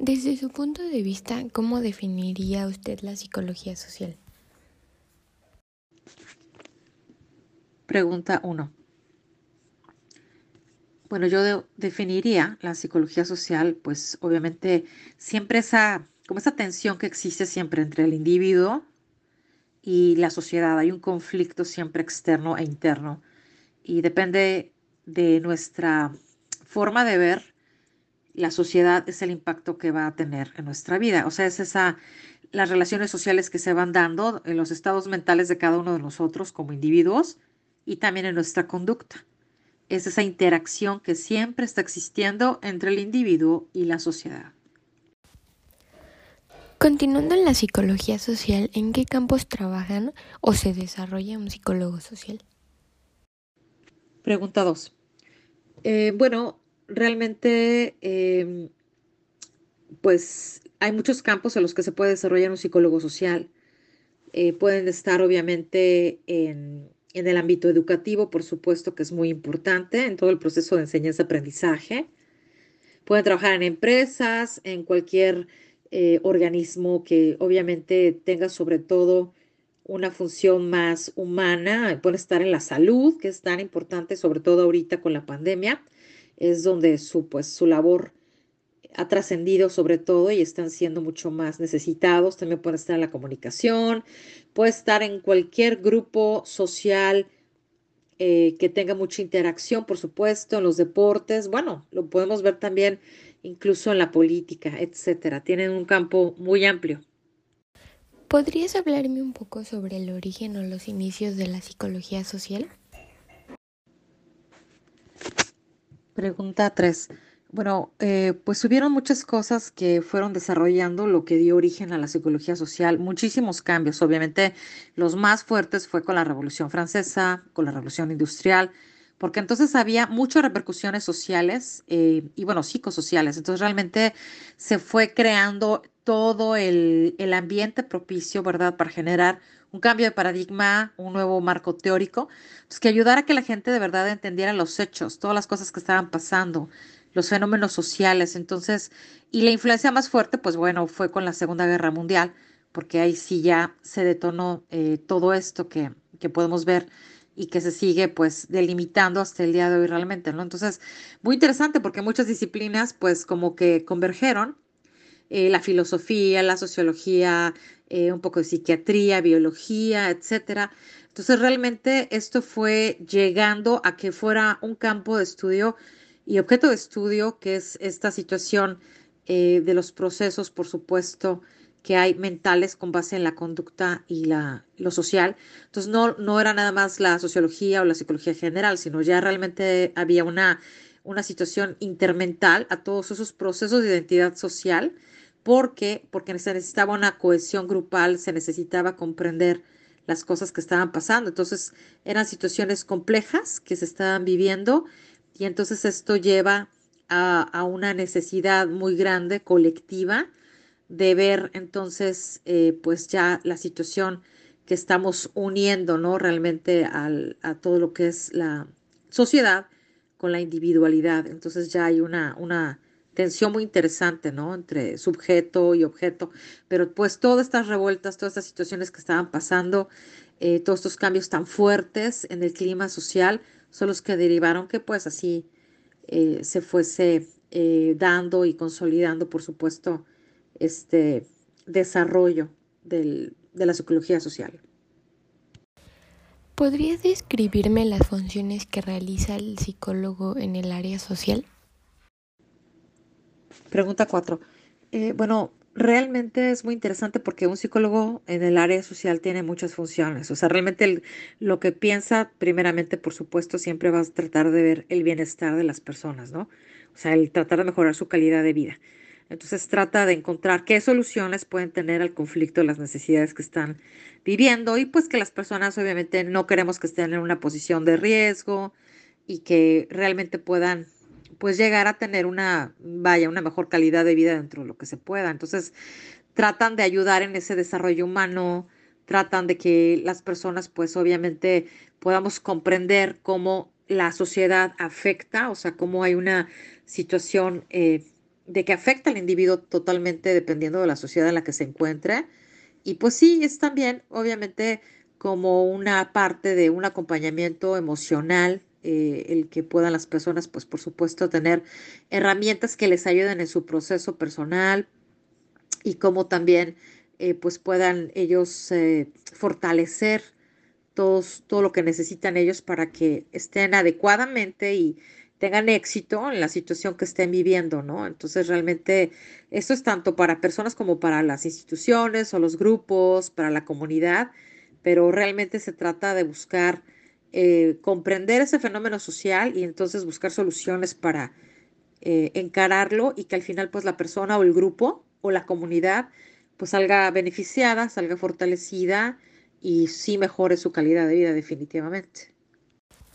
Desde su punto de vista, ¿cómo definiría usted la psicología social? Pregunta 1. Bueno, yo definiría la psicología social, pues obviamente siempre esa, como esa tensión que existe siempre entre el individuo y la sociedad. Hay un conflicto siempre externo e interno y depende de nuestra forma de ver la sociedad es el impacto que va a tener en nuestra vida. O sea, es esa las relaciones sociales que se van dando en los estados mentales de cada uno de nosotros como individuos y también en nuestra conducta. Es esa interacción que siempre está existiendo entre el individuo y la sociedad. Continuando en la psicología social, ¿en qué campos trabajan o se desarrolla un psicólogo social? Pregunta 2. Eh, bueno, realmente, em, pues hay muchos campos en los que se puede desarrollar un psicólogo social. Eh, pueden estar obviamente en en el ámbito educativo, por supuesto que es muy importante en todo el proceso de enseñanza-aprendizaje. Pueden trabajar en empresas, en cualquier eh, organismo que obviamente tenga sobre todo una función más humana. Pueden estar en la salud, que es tan importante, sobre todo ahorita con la pandemia. Es donde su, pues, su labor ha trascendido sobre todo y están siendo mucho más necesitados. También puede estar en la comunicación, puede estar en cualquier grupo social eh, que tenga mucha interacción, por supuesto, en los deportes. Bueno, lo podemos ver también incluso en la política, etcétera. Tienen un campo muy amplio. ¿Podrías hablarme un poco sobre el origen o los inicios de la psicología social? Pregunta 3. Bueno, eh, pues hubieron muchas cosas que fueron desarrollando lo que dio origen a la psicología social, muchísimos cambios. Obviamente los más fuertes fue con la Revolución Francesa, con la Revolución Industrial, porque entonces había muchas repercusiones sociales eh, y bueno, psicosociales. Entonces realmente se fue creando todo el, el ambiente propicio, ¿verdad?, para generar un cambio de paradigma, un nuevo marco teórico, pues que ayudara a que la gente de verdad entendiera los hechos, todas las cosas que estaban pasando los fenómenos sociales. Entonces, y la influencia más fuerte, pues bueno, fue con la Segunda Guerra Mundial, porque ahí sí ya se detonó eh, todo esto que, que podemos ver y que se sigue pues delimitando hasta el día de hoy realmente, ¿no? Entonces, muy interesante porque muchas disciplinas pues como que convergeron, eh, la filosofía, la sociología, eh, un poco de psiquiatría, biología, etcétera. Entonces, realmente esto fue llegando a que fuera un campo de estudio y objeto de estudio, que es esta situación eh, de los procesos, por supuesto, que hay mentales con base en la conducta y la, lo social. Entonces, no, no era nada más la sociología o la psicología general, sino ya realmente había una, una situación intermental a todos esos procesos de identidad social, porque, porque se necesitaba una cohesión grupal, se necesitaba comprender las cosas que estaban pasando. Entonces, eran situaciones complejas que se estaban viviendo y entonces esto lleva a, una necesidad muy grande, colectiva, de ver entonces eh, pues ya la situación que estamos uniendo, ¿no? Realmente a todo lo que es la sociedad con la individualidad. Entonces ya hay una, una tensión muy interesante, ¿no? Entre sujeto y objeto. Pero pues todas estas revueltas, todas estas situaciones que estaban pasando, eh, todos estos cambios tan fuertes en el clima social, son los que derivaron que pues así eh, se fuese eh, dando y consolidando, por supuesto, este desarrollo de la psicología social. ¿Podría describirme las funciones que realiza el psicólogo en el área social? Pregunta 4. Eh, bueno, realmente es muy interesante porque un psicólogo en el área social tiene muchas funciones. O sea, realmente lo que piensa, primeramente, por supuesto, siempre va a tratar de ver el bienestar de las personas, ¿no? O sea, el tratar de mejorar su calidad de vida. Entonces trata de encontrar qué soluciones pueden tener al conflicto, las necesidades que están viviendo y pues que las personas obviamente no queremos que estén en una posición de riesgo y que realmente puedan pues llegar a tener una, vaya, una mejor calidad de vida dentro de lo que se pueda. Entonces, tratan de ayudar en ese desarrollo humano, tratan de que las personas, pues obviamente, podamos comprender cómo la sociedad afecta, o sea, cómo hay una situación eh, de que afecta al individuo totalmente dependiendo de la sociedad en la que se encuentre. Y pues sí, es también, obviamente, como una parte de un acompañamiento emocional, eh, el que puedan las personas, pues por supuesto, tener herramientas que les ayuden en su proceso personal y como también, eh, pues puedan ellos eh, fortalecer todos, todo lo que necesitan ellos para que estén adecuadamente y tengan éxito en la situación que estén viviendo, ¿no? Entonces, realmente esto es tanto para personas como para las instituciones o los grupos, para la comunidad, pero realmente se trata de buscar eh, comprender ese fenómeno social y entonces buscar soluciones para eh, encararlo y que al final pues la persona o el grupo o la comunidad pues salga beneficiada, salga fortalecida y sí mejore su calidad de vida definitivamente.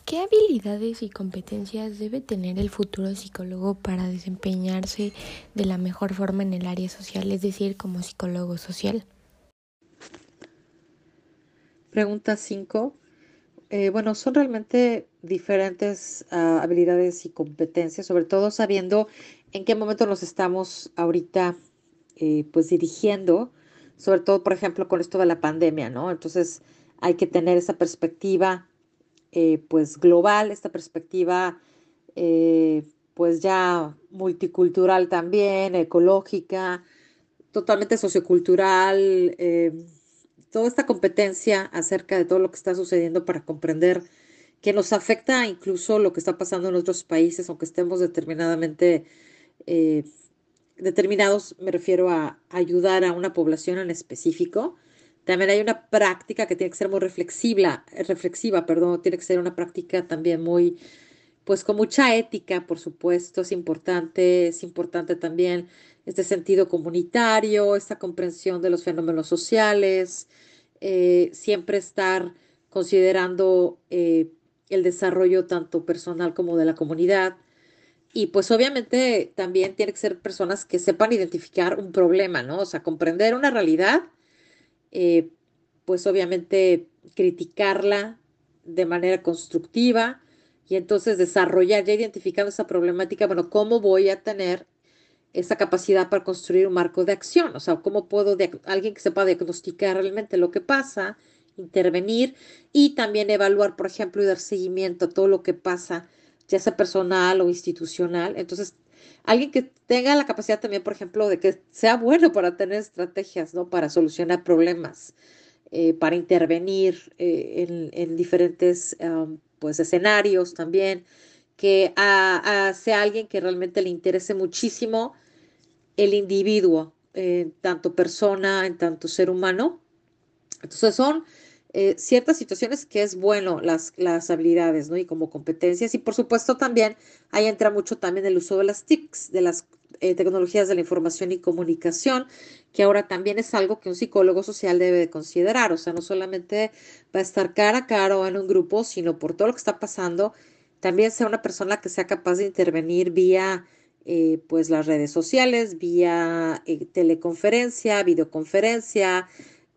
¿Qué habilidades y competencias debe tener el futuro psicólogo para desempeñarse de la mejor forma en el área social, es decir, como psicólogo social? Pregunta 5. Eh, bueno, son realmente diferentes ah, habilidades y competencias, sobre todo sabiendo en qué momento nos estamos ahorita eh, pues dirigiendo, sobre todo, por ejemplo, con esto de la pandemia, ¿no? Entonces hay que tener esa perspectiva eh, pues global, esta perspectiva pues ya multicultural también, ecológica, totalmente sociocultural, toda esta competencia acerca de todo lo que está sucediendo para comprender que nos afecta incluso lo que está pasando en otros países, aunque estemos determinadamente determinados, me refiero a ayudar a una población en específico, también hay una práctica que tiene que ser muy reflexiva, reflexiva, perdón, tiene que ser una práctica también muy, pues con mucha ética, por supuesto, es importante, es importante también este sentido comunitario, esta comprensión de los fenómenos sociales, eh, siempre estar considerando eh, el desarrollo tanto personal como de la comunidad. Y pues obviamente también tiene que ser personas que sepan identificar un problema, ¿no? O sea, comprender una realidad eh, pues obviamente criticarla de manera constructiva y entonces desarrollar, ya identificando esa problemática, bueno, ¿cómo voy a tener esa capacidad para construir un marco de acción? O sea, ¿cómo puedo, alguien que sepa diagnosticar realmente lo que pasa, intervenir y también evaluar, por ejemplo, y dar seguimiento a todo lo que pasa, ya sea personal o institucional? Entonces, alguien que tenga la capacidad también, por ejemplo, de que sea bueno para tener estrategias, ¿no? Para solucionar problemas, eh, para intervenir eh, en, diferentes, pues, escenarios también, que sea alguien que realmente le interese muchísimo el individuo, tanto persona, en tanto ser humano. Entonces son eh, ciertas situaciones que es bueno las, las habilidades, ¿no? Y como competencias. Y por supuesto también ahí entra mucho también el uso de las TICs, de las eh, tecnologías de la información y comunicación, que ahora también es algo que un psicólogo social debe de considerar. O sea, no solamente va a estar cara a cara o en un grupo, sino por todo lo que está pasando, también sea una persona que sea capaz de intervenir vía... Eh, pues las redes sociales, vía teleconferencia, videoconferencia,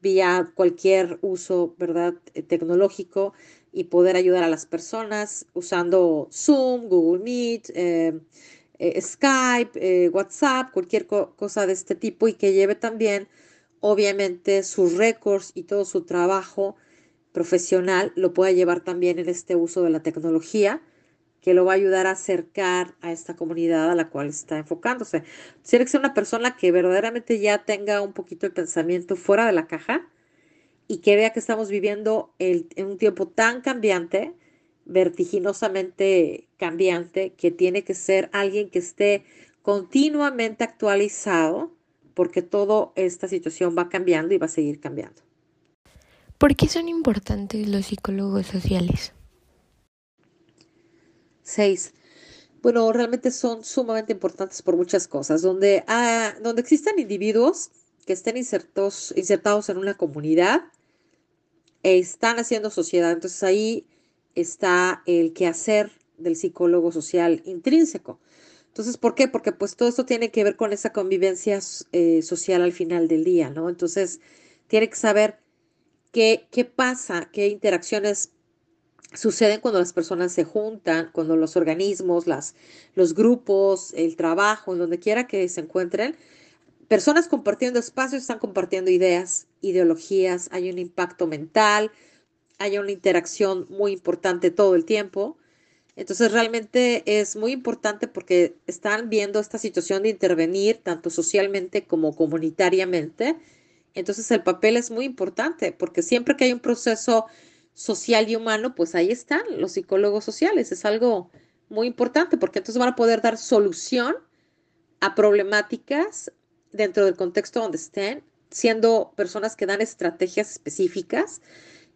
vía cualquier uso, ¿verdad?, eh, tecnológico y poder ayudar a las personas usando Zoom, Google Meet, eh, eh, Skype, WhatsApp, cualquier cosa de este tipo y que lleve también, obviamente, sus récords y todo su trabajo profesional lo pueda llevar también en este uso de la tecnología que lo va a ayudar a acercar a esta comunidad a la cual está enfocándose. Tiene que ser una persona que verdaderamente ya tenga un poquito el pensamiento fuera de la caja y que vea que estamos viviendo en un tiempo tan cambiante, vertiginosamente cambiante, que tiene que ser alguien que esté continuamente actualizado porque toda esta situación va cambiando y va a seguir cambiando. ¿Por qué son importantes los psicólogos sociales? Seis. Bueno, realmente son sumamente importantes por muchas cosas. Donde, ah, donde existan individuos que estén insertos, insertados en una comunidad, están haciendo sociedad. Entonces ahí está el quehacer del psicólogo social intrínseco. Entonces, ¿por qué? Porque pues todo esto tiene que ver con esa convivencia eh, social al final del día, ¿no? Entonces, tiene que saber qué, qué pasa, qué interacciones suceden cuando las personas se juntan, cuando los organismos, las, los grupos, el trabajo, en donde quiera que se encuentren, personas compartiendo espacios están compartiendo ideas, ideologías, hay un impacto mental, hay una interacción muy importante todo el tiempo. Entonces realmente es muy importante porque están viendo esta situación de intervenir tanto socialmente como comunitariamente. Entonces el papel es muy importante porque siempre que hay un proceso social y humano, pues ahí están los psicólogos sociales. Es algo muy importante porque entonces van a poder dar solución a problemáticas dentro del contexto donde estén, siendo personas que dan estrategias específicas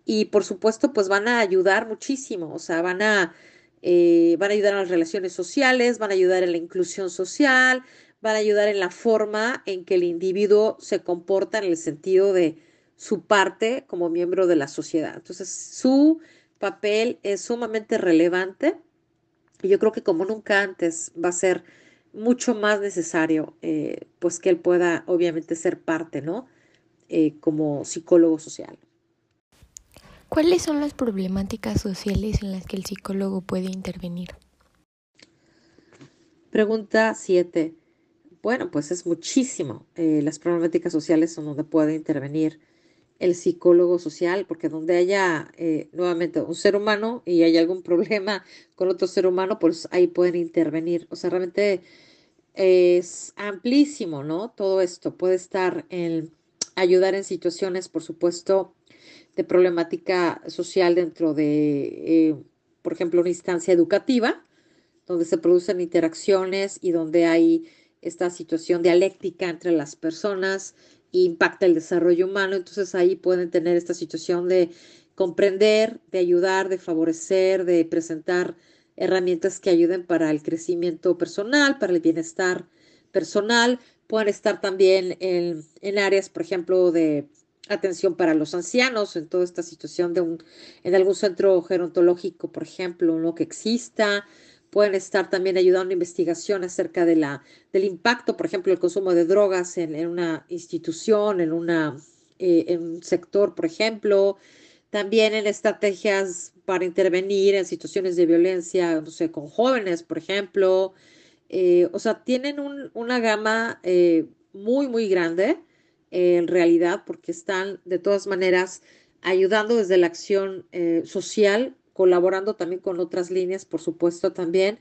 y por supuesto pues van a ayudar muchísimo, o sea, van a, eh, van a ayudar en las relaciones sociales, van a ayudar en la inclusión social, van a ayudar en la forma en que el individuo se comporta en el sentido de su parte como miembro de la sociedad. Entonces, su papel es sumamente relevante y yo creo que como nunca antes va a ser mucho más necesario, eh, pues que él pueda obviamente ser parte, ¿no? Eh, como psicólogo social. ¿Cuáles son las problemáticas sociales en las que el psicólogo puede intervenir? Pregunta 7. Bueno, pues es muchísimo eh, las problemáticas sociales son donde puede intervenir el psicólogo social, porque donde haya eh, nuevamente un ser humano y hay algún problema con otro ser humano, pues ahí pueden intervenir. O sea, realmente es amplísimo, ¿no? Todo esto puede estar en ayudar en situaciones, por supuesto, de problemática social dentro de, eh, por ejemplo, una instancia educativa, donde se producen interacciones y donde hay esta situación dialéctica entre las personas impacta el desarrollo humano, entonces ahí pueden tener esta situación de comprender, de ayudar, de favorecer, de presentar herramientas que ayuden para el crecimiento personal, para el bienestar personal. Pueden estar también en, en áreas, por ejemplo, de atención para los ancianos, en toda esta situación de un, en algún centro gerontológico, por ejemplo, lo que exista, pueden estar también ayudando una investigación acerca de la, del impacto, por ejemplo, el consumo de drogas en, una institución, en, una, eh, en un sector, por ejemplo, también en estrategias para intervenir en situaciones de violencia, no sé, con jóvenes, por ejemplo. Eh, o sea, tienen una gama eh, muy, muy grande en realidad porque están de todas maneras ayudando desde la acción social colaborando también con otras líneas, por supuesto, también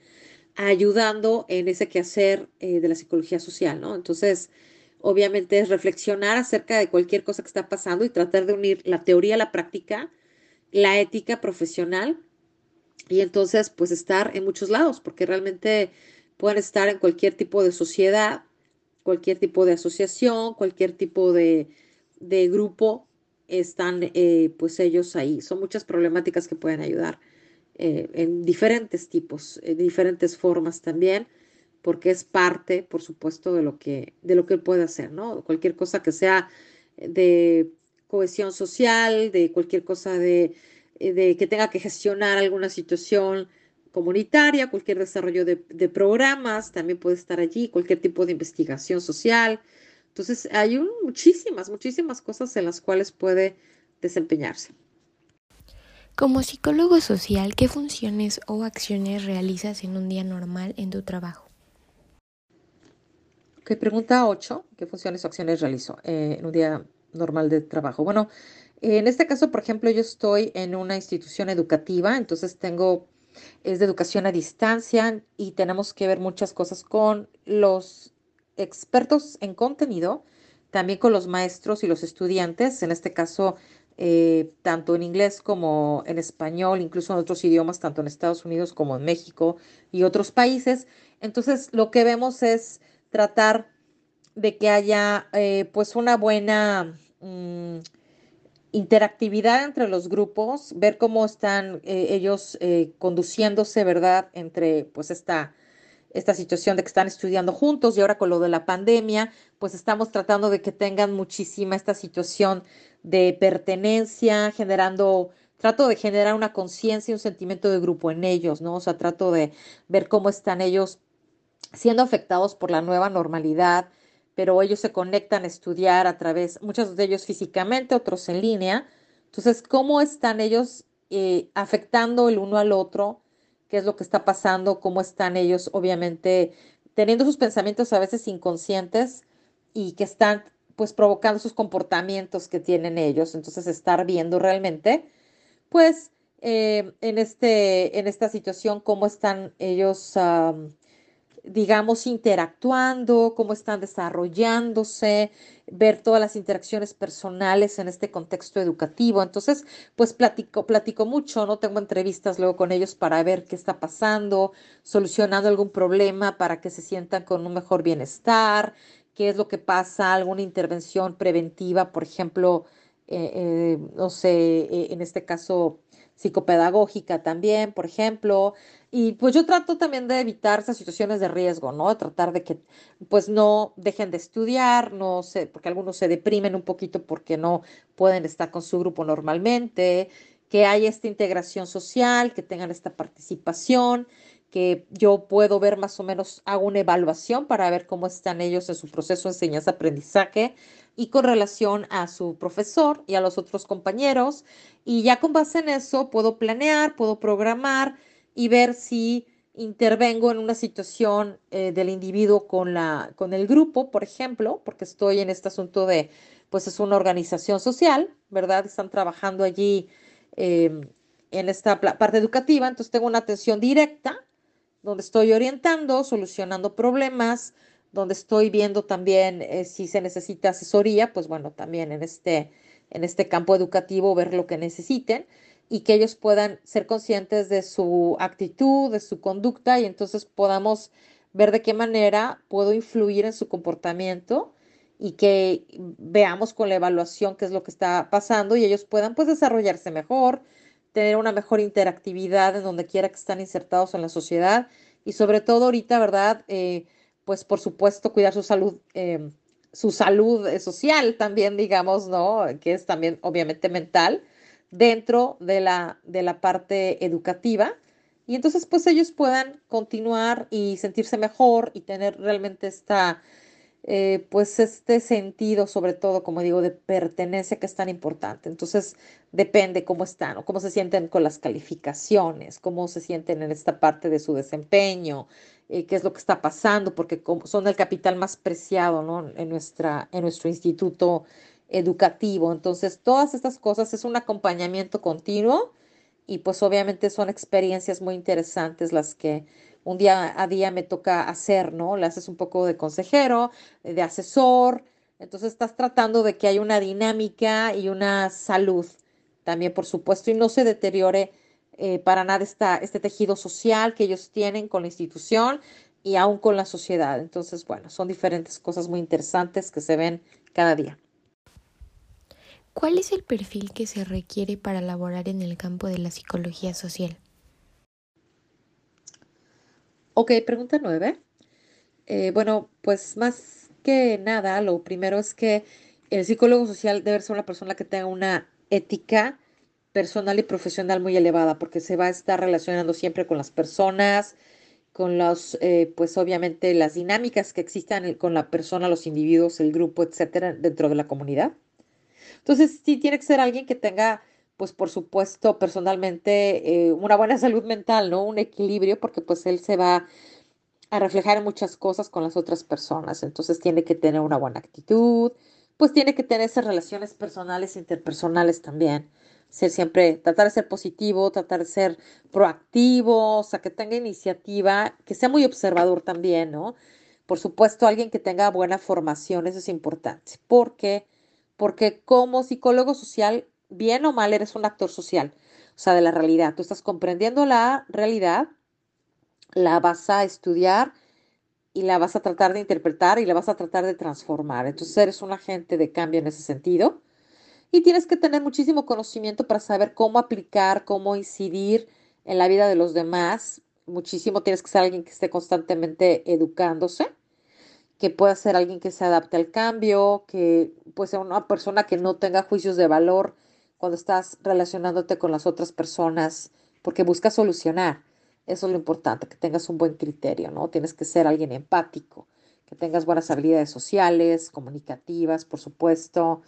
ayudando en ese quehacer eh, de la psicología social, ¿no? Entonces, obviamente es reflexionar acerca de cualquier cosa que está pasando y tratar de unir la teoría a la práctica, la ética profesional y entonces pues estar en muchos lados, porque realmente pueden estar en cualquier tipo de sociedad, cualquier tipo de asociación, cualquier tipo de, de grupo están eh, pues ellos ahí. Son muchas problemáticas que pueden ayudar eh, en diferentes tipos, en diferentes formas también, porque es parte, por supuesto, de lo que, de lo que él puede hacer, ¿no? Cualquier cosa que sea de cohesión social, de cualquier cosa de, de que tenga que gestionar alguna situación comunitaria, cualquier desarrollo de, de programas, también puede estar allí, cualquier tipo de investigación social, entonces, hay muchísimas, muchísimas cosas en las cuales puede desempeñarse. Como psicólogo social, ¿qué funciones o acciones realizas en un día normal en tu trabajo? Ok, pregunta 8. ¿Qué funciones o acciones realizo eh, en un día normal de trabajo? Bueno, en este caso, por ejemplo, yo estoy en una institución educativa, entonces tengo, es de educación a distancia y tenemos que ver muchas cosas con los expertos en contenido, también con los maestros y los estudiantes, en este caso, eh, tanto en inglés como en español, incluso en otros idiomas, tanto en Estados Unidos como en México y otros países. Entonces, lo que vemos es tratar de que haya eh, pues una buena mm, interactividad entre los grupos, ver cómo están eh, ellos conduciéndose, ¿verdad? Entre pues esta esta situación de que están estudiando juntos y ahora con lo de la pandemia, pues estamos tratando de que tengan muchísima esta situación de pertenencia, generando, trato de generar una conciencia y un sentimiento de grupo en ellos, ¿no? O sea, trato de ver cómo están ellos siendo afectados por la nueva normalidad, pero ellos se conectan a estudiar a través, muchos de ellos físicamente, otros en línea. Entonces, ¿cómo están ellos eh, afectando el uno al otro, qué es lo que está pasando, cómo están ellos, obviamente, teniendo sus pensamientos a veces inconscientes y que están pues provocando sus comportamientos que tienen ellos. Entonces, estar viendo realmente, pues, eh, en, este, en esta situación, cómo están ellos, digamos, interactuando, cómo están desarrollándose, ver todas las interacciones personales en este contexto educativo. Entonces, pues platico, platico mucho, ¿no? Tengo entrevistas luego con ellos para ver qué está pasando, solucionando algún problema para que se sientan con un mejor bienestar, qué es lo que pasa, alguna intervención preventiva, por ejemplo, eh, eh, no sé, eh, en este caso psicopedagógica también, por ejemplo. Y pues yo trato también de evitar esas situaciones de riesgo, ¿no? Tratar de que pues no dejen de estudiar, no sé, porque algunos se deprimen un poquito porque no pueden estar con su grupo normalmente, que haya esta integración social, que tengan esta participación que yo puedo ver más o menos, hago una evaluación para ver cómo están ellos en su proceso de enseñanza-aprendizaje y con relación a su profesor y a los otros compañeros. Y ya con base en eso puedo planear, puedo programar y ver si intervengo en una situación eh, del individuo con, la, con el grupo, por ejemplo, porque estoy en este asunto de, pues es una organización social, ¿verdad? Están trabajando allí em, en esta parte educativa, entonces tengo una atención directa donde estoy orientando, solucionando problemas, donde estoy viendo también eh, si se necesita asesoría, pues bueno, también en este, en este campo educativo ver lo que necesiten y que ellos puedan ser conscientes de su actitud, de su conducta y entonces podamos ver de qué manera puedo influir en su comportamiento y que veamos con la evaluación qué es lo que está pasando y ellos puedan pues desarrollarse mejor, tener una mejor interactividad en donde quiera que están insertados en la sociedad y sobre todo ahorita, ¿verdad? Eh, pues por supuesto cuidar su salud, em, su salud eh, social también, digamos, ¿no? Que es también obviamente mental dentro de la, de la parte educativa. Y entonces pues ellos puedan continuar y sentirse mejor y tener realmente esta eh, pues este sentido, sobre todo, como digo, de pertenencia que es tan importante. Entonces, depende cómo están o cómo se sienten con las calificaciones, cómo se sienten en esta parte de su desempeño, eh, qué es lo que está pasando, porque son el capital más preciado ¿no? en, nuestra, en nuestro instituto educativo. Entonces, todas estas cosas es un acompañamiento continuo y pues obviamente son experiencias muy interesantes las que un día a día me toca hacer, ¿no? Le haces un poco de consejero, de asesor, entonces estás tratando de que haya una dinámica y una salud también, por supuesto, y no se deteriore eh, para nada esta, este tejido social que ellos tienen con la institución y aún con la sociedad. Entonces, bueno, son diferentes cosas muy interesantes que se ven cada día. ¿Cuál es el perfil que se requiere para laborar en el campo de la psicología social? Ok, pregunta nueve. Eh, bueno, pues más que nada, lo primero es que el psicólogo social debe ser una persona que tenga una ética personal y profesional muy elevada, porque se va a estar relacionando siempre con las personas, con los, eh, pues obviamente las dinámicas que existan con la persona, los individuos, el grupo, etcétera, dentro de la comunidad. Entonces, sí tiene que ser alguien que tenga pues por supuesto, personalmente, eh, una buena salud mental, ¿no? Un equilibrio, porque pues él se va a reflejar en muchas cosas con las otras personas. Entonces tiene que tener una buena actitud, pues tiene que tener esas relaciones personales interpersonales también. Ser siempre, tratar de ser positivo, tratar de ser proactivo, o sea, que tenga iniciativa, que sea muy observador también, ¿no? Por supuesto, alguien que tenga buena formación, eso es importante. ¿Por qué? Porque como psicólogo social bien o mal eres un actor social, o sea, de la realidad. Tú estás comprendiendo la realidad, la vas a estudiar y la vas a tratar de interpretar y la vas a tratar de transformar. Entonces eres un agente de cambio en ese sentido. Y tienes que tener muchísimo conocimiento para saber cómo aplicar, cómo incidir en la vida de los demás. Muchísimo tienes que ser alguien que esté constantemente educándose, que pueda ser alguien que se adapte al cambio, que puede ser una persona que no tenga juicios de valor cuando estás relacionándote con las otras personas, porque buscas solucionar. Eso es lo importante, que tengas un buen criterio, ¿no? Tienes que ser alguien empático, que tengas buenas habilidades sociales, comunicativas, por supuesto,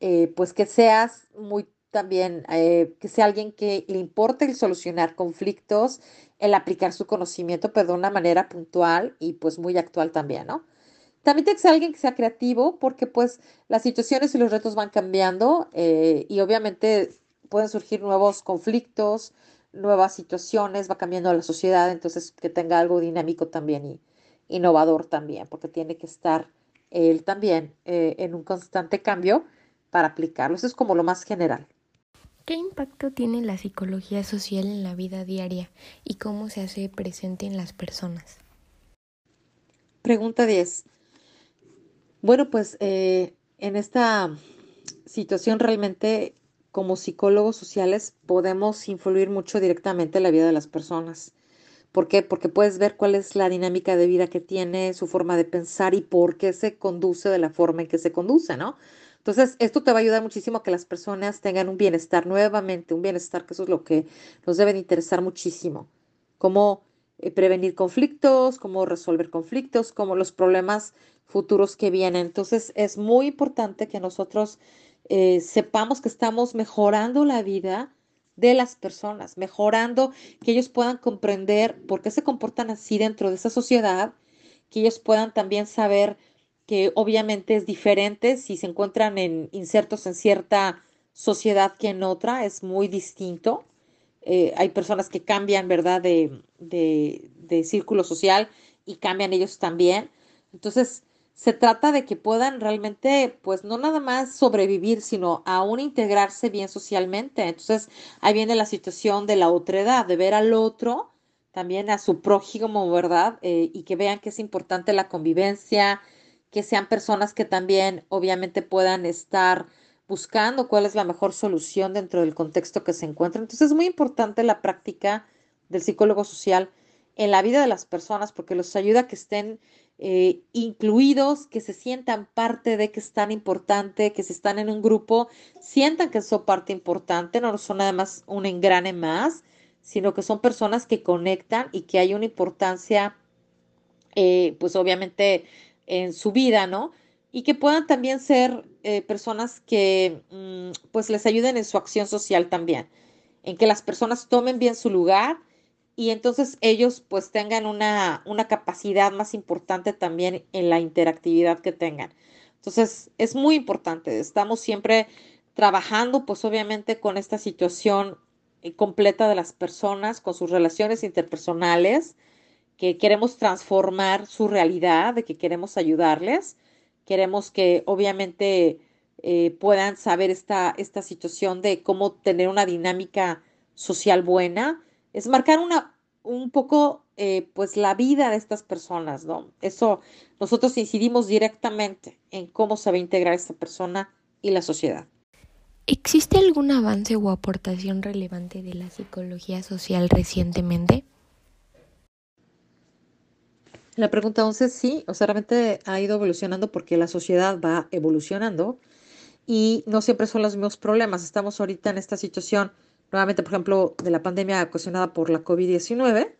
eh, pues que seas muy también eh, que sea alguien que le importe el solucionar conflictos, el aplicar su conocimiento, pero de una manera puntual y pues muy actual también, ¿no? También tiene que alguien que sea creativo porque pues las situaciones y los retos van cambiando eh, y obviamente pueden surgir nuevos conflictos, nuevas situaciones, va cambiando la sociedad, entonces que tenga algo dinámico también y innovador también, porque tiene que estar él también en un constante cambio para aplicarlo. Eso es como lo más general. ¿Qué impacto tiene la psicología social en la vida diaria y cómo se hace presente en las personas? Pregunta 10. Bueno, pues eh, en esta situación realmente como psicólogos sociales podemos influir mucho directamente en la vida de las personas. ¿Por qué? Porque puedes ver cuál es la dinámica de vida que tiene, su forma de pensar y por qué se conduce de la forma en que se conduce, ¿no? Entonces, esto te va a ayudar muchísimo a que las personas tengan un bienestar nuevamente, un bienestar que eso es lo que nos debe de interesar muchísimo. Cómo eh, prevenir conflictos, cómo resolver conflictos, cómo los problemas futuros que vienen. Entonces, es muy importante que nosotros eh, sepamos que estamos mejorando la vida de las personas, mejorando que ellos puedan comprender por qué se comportan así dentro de esa sociedad, que ellos puedan también saber que obviamente es diferente si se encuentran en, insertos en cierta sociedad que en otra, es muy distinto. Eh, hay personas que cambian, ¿verdad?, de, de, de círculo social y cambian ellos también. Entonces, se trata de que puedan realmente, pues no nada más sobrevivir, sino aún integrarse bien socialmente. Entonces, ahí viene la situación de la otredad, de ver al otro, también a su prójimo, ¿verdad? Eh, y que vean que es importante la convivencia, que sean personas que también obviamente puedan estar buscando cuál es la mejor solución dentro del contexto que se encuentra. Entonces, es muy importante la práctica del psicólogo social en la vida de las personas porque los ayuda a que estén eh, incluidos, que se sientan parte de que es tan importante, que si están en un grupo, sientan que son parte importante, no son nada más un engrane más, sino que son personas que conectan y que hay una importancia, eh, pues obviamente en su vida, ¿no? Y que puedan también ser eh, personas que mm, pues les ayuden en su acción social también, en que las personas tomen bien su lugar y entonces ellos pues tengan una, una capacidad más importante también en la interactividad que tengan. Entonces es muy importante, estamos siempre trabajando pues obviamente con esta situación eh, completa de las personas, con sus relaciones interpersonales, que queremos transformar su realidad, de que queremos ayudarles, queremos que obviamente eh, puedan saber esta, esta situación de cómo tener una dinámica social buena, es marcar una, un poco, eh, pues, la vida de estas personas, ¿no? Eso, nosotros incidimos directamente en cómo se va a integrar esta persona y la sociedad. ¿Existe algún avance o aportación relevante de la psicología social recientemente? La pregunta 11 sí, o sea, realmente ha ido evolucionando porque la sociedad va evolucionando y no siempre son los mismos problemas. Estamos ahorita en esta situación nuevamente, por ejemplo, de la pandemia ocasionada por la COVID-19.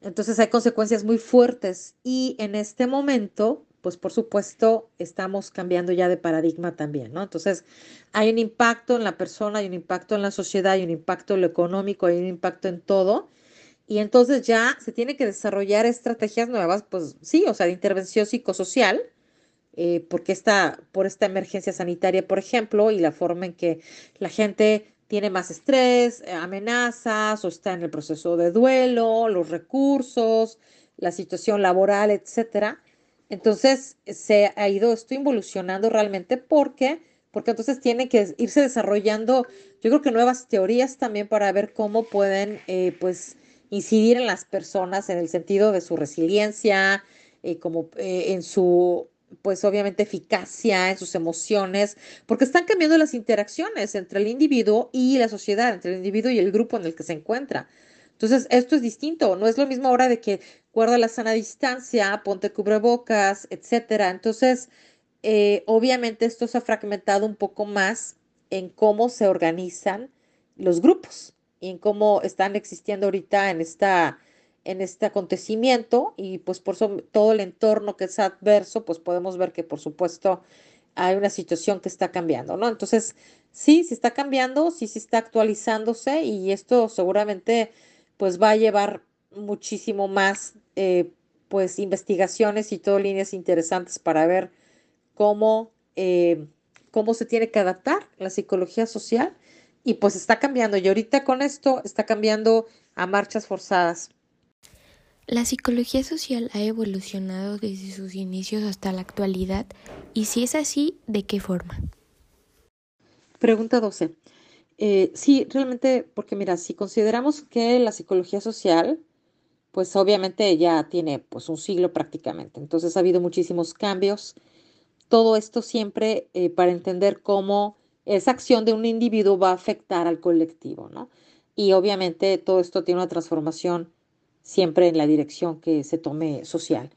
Entonces hay consecuencias muy fuertes y en este momento, pues por supuesto, estamos cambiando ya de paradigma también, ¿no? Entonces hay un impacto en la persona, hay un impacto en la sociedad, hay un impacto en lo económico, hay un impacto en todo. Y entonces ya se tiene que desarrollar estrategias nuevas, pues sí, o sea, de intervención psicosocial, eh, porque está por esta emergencia sanitaria, por ejemplo, y la forma en que la gente tiene más estrés, eh, amenazas o está en el proceso de duelo, los recursos, la situación laboral, etcétera. Entonces se ha ido esto involucionando realmente porque porque entonces tiene que irse desarrollando, yo creo que nuevas teorías también para ver cómo pueden eh, pues incidir en las personas en el sentido de su resiliencia, eh, como en su pues obviamente eficacia en sus emociones, porque están cambiando las interacciones entre el individuo y la sociedad, entre el individuo y el grupo en el que se encuentra. Entonces, esto es distinto, no es lo mismo ahora de que guarda la sana distancia, ponte cubrebocas, etcétera. Entonces, eh, obviamente esto se ha fragmentado un poco más en cómo se organizan los grupos y en cómo están existiendo ahorita en esta en este acontecimiento y pues por todo el entorno que es adverso, pues podemos ver que por supuesto hay una situación que está cambiando, ¿no? Entonces, sí, sí está cambiando, sí, sí está actualizándose y esto seguramente pues va a llevar muchísimo más eh, pues investigaciones y todo líneas interesantes para ver cómo, eh, cómo se tiene que adaptar la psicología social y pues está cambiando y ahorita con esto está cambiando a marchas forzadas. La psicología social ha evolucionado desde sus inicios hasta la actualidad y si es así, ¿de qué forma? Pregunta 12. Eh, sí, realmente, porque mira, si consideramos que la psicología social, pues obviamente ya tiene pues un siglo prácticamente, entonces ha habido muchísimos cambios. Todo esto siempre eh, para entender cómo esa acción de un individuo va a afectar al colectivo, ¿no? Y obviamente todo esto tiene una transformación siempre en la dirección que se tome social.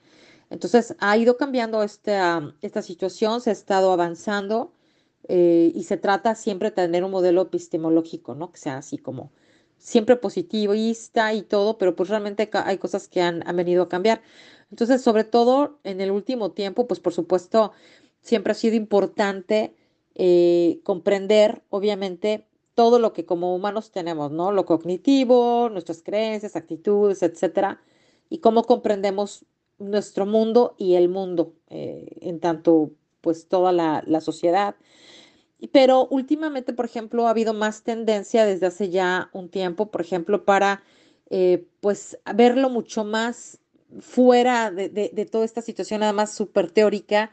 Entonces ha ido cambiando esta, esta situación, se ha estado avanzando eh, y se trata siempre de tener un modelo epistemológico, ¿no? Que sea así como siempre positivista y todo, pero pues realmente hay cosas que han, venido a cambiar. Entonces, sobre todo en el último tiempo, pues por supuesto, siempre ha sido importante eh, comprender, obviamente, todo lo que como humanos tenemos, ¿no? Lo cognitivo, nuestras creencias, actitudes, etcétera, y cómo comprendemos nuestro mundo y el mundo, eh, en tanto, pues, toda la, la sociedad. Pero últimamente, por ejemplo, ha habido más tendencia desde hace ya un tiempo, por ejemplo, para eh, pues verlo mucho más fuera de, de, toda esta situación, nada más súper teórica,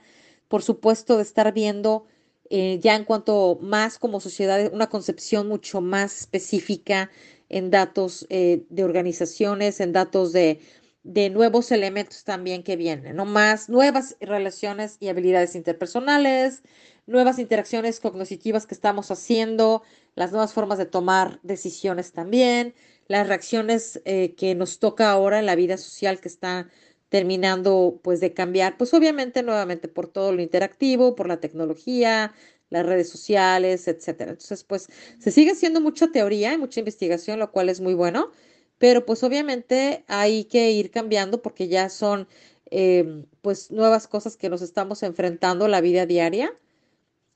por supuesto, de estar viendo eh, ya en cuanto más como sociedad, una concepción mucho más específica en datos eh, de organizaciones, en datos de, de nuevos elementos también que vienen, ¿no? Más nuevas relaciones y habilidades interpersonales, nuevas interacciones cognitivas que estamos haciendo, las nuevas formas de tomar decisiones también, las reacciones eh, que nos toca ahora en la vida social que está terminando pues de cambiar, pues obviamente nuevamente por todo lo interactivo, por la tecnología, las redes sociales, etcétera. Entonces, pues se sigue haciendo mucha teoría y mucha investigación, lo cual es muy bueno, pero pues obviamente hay que ir cambiando porque ya son eh, pues nuevas cosas que nos estamos enfrentando la vida diaria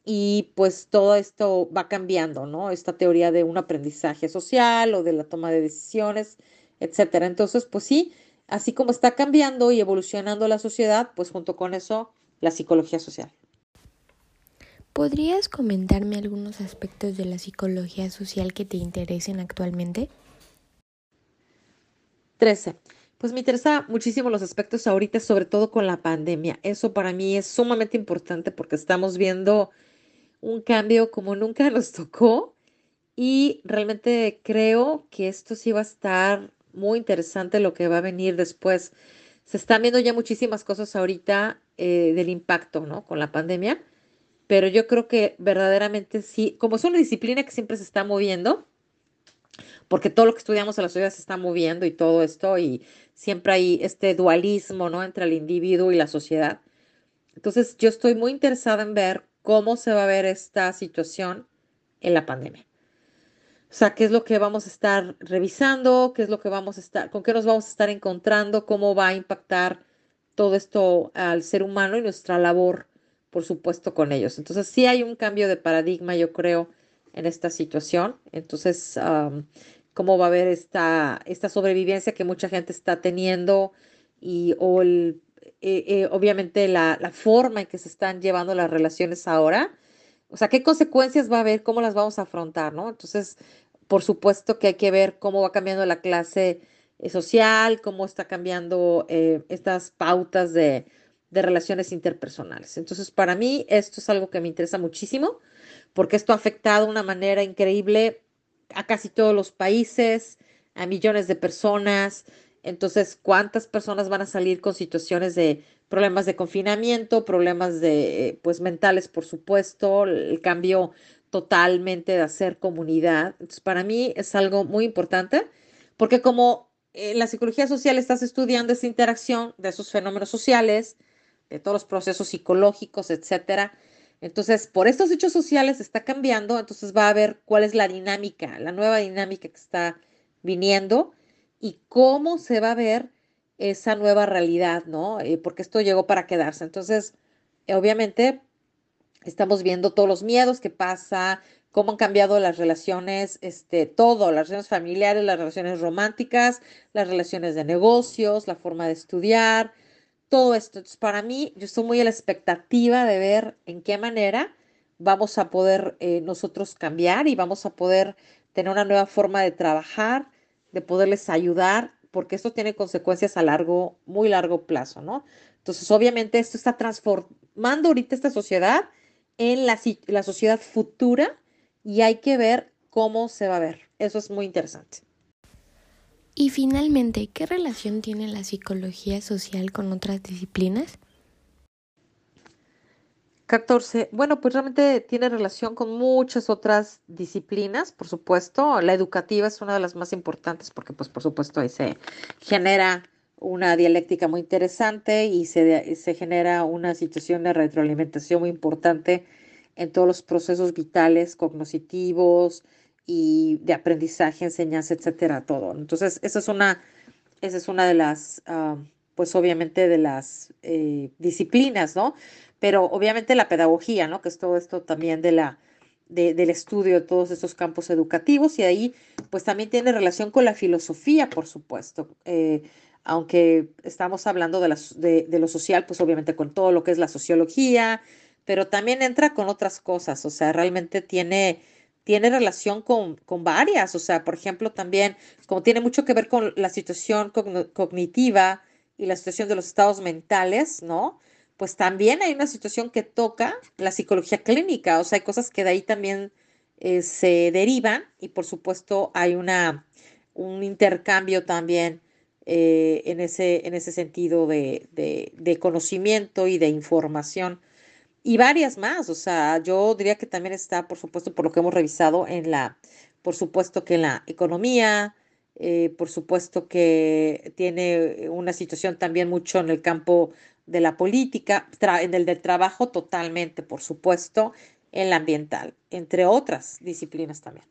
y pues todo esto va cambiando, ¿no? Esta teoría de un aprendizaje social o de la toma de decisiones, etcétera. Entonces, pues sí, así como está cambiando y evolucionando la sociedad, pues junto con eso, la psicología social. ¿Podrías comentarme algunos aspectos de la psicología social que te interesen actualmente? 13. Pues me interesa muchísimo los aspectos ahorita, sobre todo con la pandemia. Eso para mí es sumamente importante porque estamos viendo un cambio como nunca nos tocó y realmente creo que esto sí va a estar muy interesante lo que va a venir después. Se están viendo ya muchísimas cosas ahorita eh, del impacto, ¿no? Con la pandemia, pero yo creo que verdaderamente sí, como es una disciplina que siempre se está moviendo, porque todo lo que estudiamos en la sociedad se está moviendo y todo esto, y siempre hay este dualismo, ¿no? Entre el individuo y la sociedad. Entonces, yo estoy muy interesada en ver cómo se va a ver esta situación en la pandemia. O sea, qué es lo que vamos a estar revisando, qué es lo que vamos a estar, con qué nos vamos a estar encontrando, cómo va a impactar todo esto al ser humano y nuestra labor, por supuesto, con ellos. Entonces, sí hay un cambio de paradigma, yo creo, en esta situación. Entonces, cómo va a haber esta, esta sobrevivencia que mucha gente está teniendo y o el eh, eh, obviamente la, la, forma en que se están llevando las relaciones ahora, o sea, qué consecuencias va a haber, cómo las vamos a afrontar, ¿no? Entonces, por supuesto que hay que ver cómo va cambiando la clase eh, social, cómo está cambiando estas pautas de, de relaciones interpersonales. Entonces, para mí, esto es algo que me interesa muchísimo, porque esto ha afectado de una manera increíble a casi todos los países, a millones de personas, entonces, ¿cuántas personas van a salir con situaciones de problemas de confinamiento, problemas de, pues, mentales, por supuesto, el cambio totalmente de hacer comunidad? Entonces, para mí es algo muy importante, porque como en la psicología social estás estudiando esa interacción de esos fenómenos sociales, de todos los procesos psicológicos, etcétera. Entonces, por estos hechos sociales está cambiando, entonces va a ver cuál es la dinámica, la nueva dinámica que está viniendo y cómo se va a ver esa nueva realidad, ¿no? Eh, porque esto llegó para quedarse. Entonces, eh, obviamente, Estamos viendo todos los miedos que pasa, cómo han cambiado las relaciones, este, todo, las relaciones familiares, las relaciones románticas, las relaciones de negocios, la forma de estudiar, todo esto. Entonces, para mí, yo estoy muy a la expectativa de ver en qué manera vamos a poder eh, nosotros cambiar y vamos a poder tener una nueva forma de trabajar, de poderles ayudar, porque esto tiene consecuencias a largo, muy largo plazo, ¿no? Entonces, obviamente, esto está transformando ahorita esta sociedad en la, la sociedad futura y hay que ver cómo se va a ver. Eso es muy interesante. Y finalmente, ¿qué relación tiene la psicología social con otras disciplinas? 14. Bueno, pues realmente tiene relación con muchas otras disciplinas, por supuesto. La educativa es una de las más importantes porque, pues, por supuesto, ahí se genera una dialéctica muy interesante y se, se genera una situación de retroalimentación muy importante en todos los procesos vitales, cognitivos y de aprendizaje, enseñanza, etcétera, todo. Entonces, esa es una, esa es una de las, ah, pues obviamente de las eh, disciplinas, ¿no? Pero obviamente la pedagogía, ¿no? Que es todo esto también de la, del estudio de todos estos campos educativos y ahí pues también tiene relación con la filosofía, por supuesto. Eh, aunque estamos hablando de, la, de, de, lo social, pues obviamente con todo lo que es la sociología, pero también entra con otras cosas, o sea, realmente tiene, tiene relación con, con varias, o sea, por ejemplo, también como tiene mucho que ver con la situación cognitiva y la situación de los estados mentales, ¿no? Pues también hay una situación que toca la psicología clínica, o sea, hay cosas que de ahí también eh, se derivan y por supuesto hay una, un intercambio también eh, en, ese, en ese sentido de, de, conocimiento y de información y varias más. O sea, yo diría que también está, por supuesto, por lo que hemos revisado en la, por supuesto que en la economía, eh, por supuesto que tiene una situación también mucho en el campo de la política, en el del trabajo totalmente, por supuesto, en la ambiental, entre otras disciplinas también.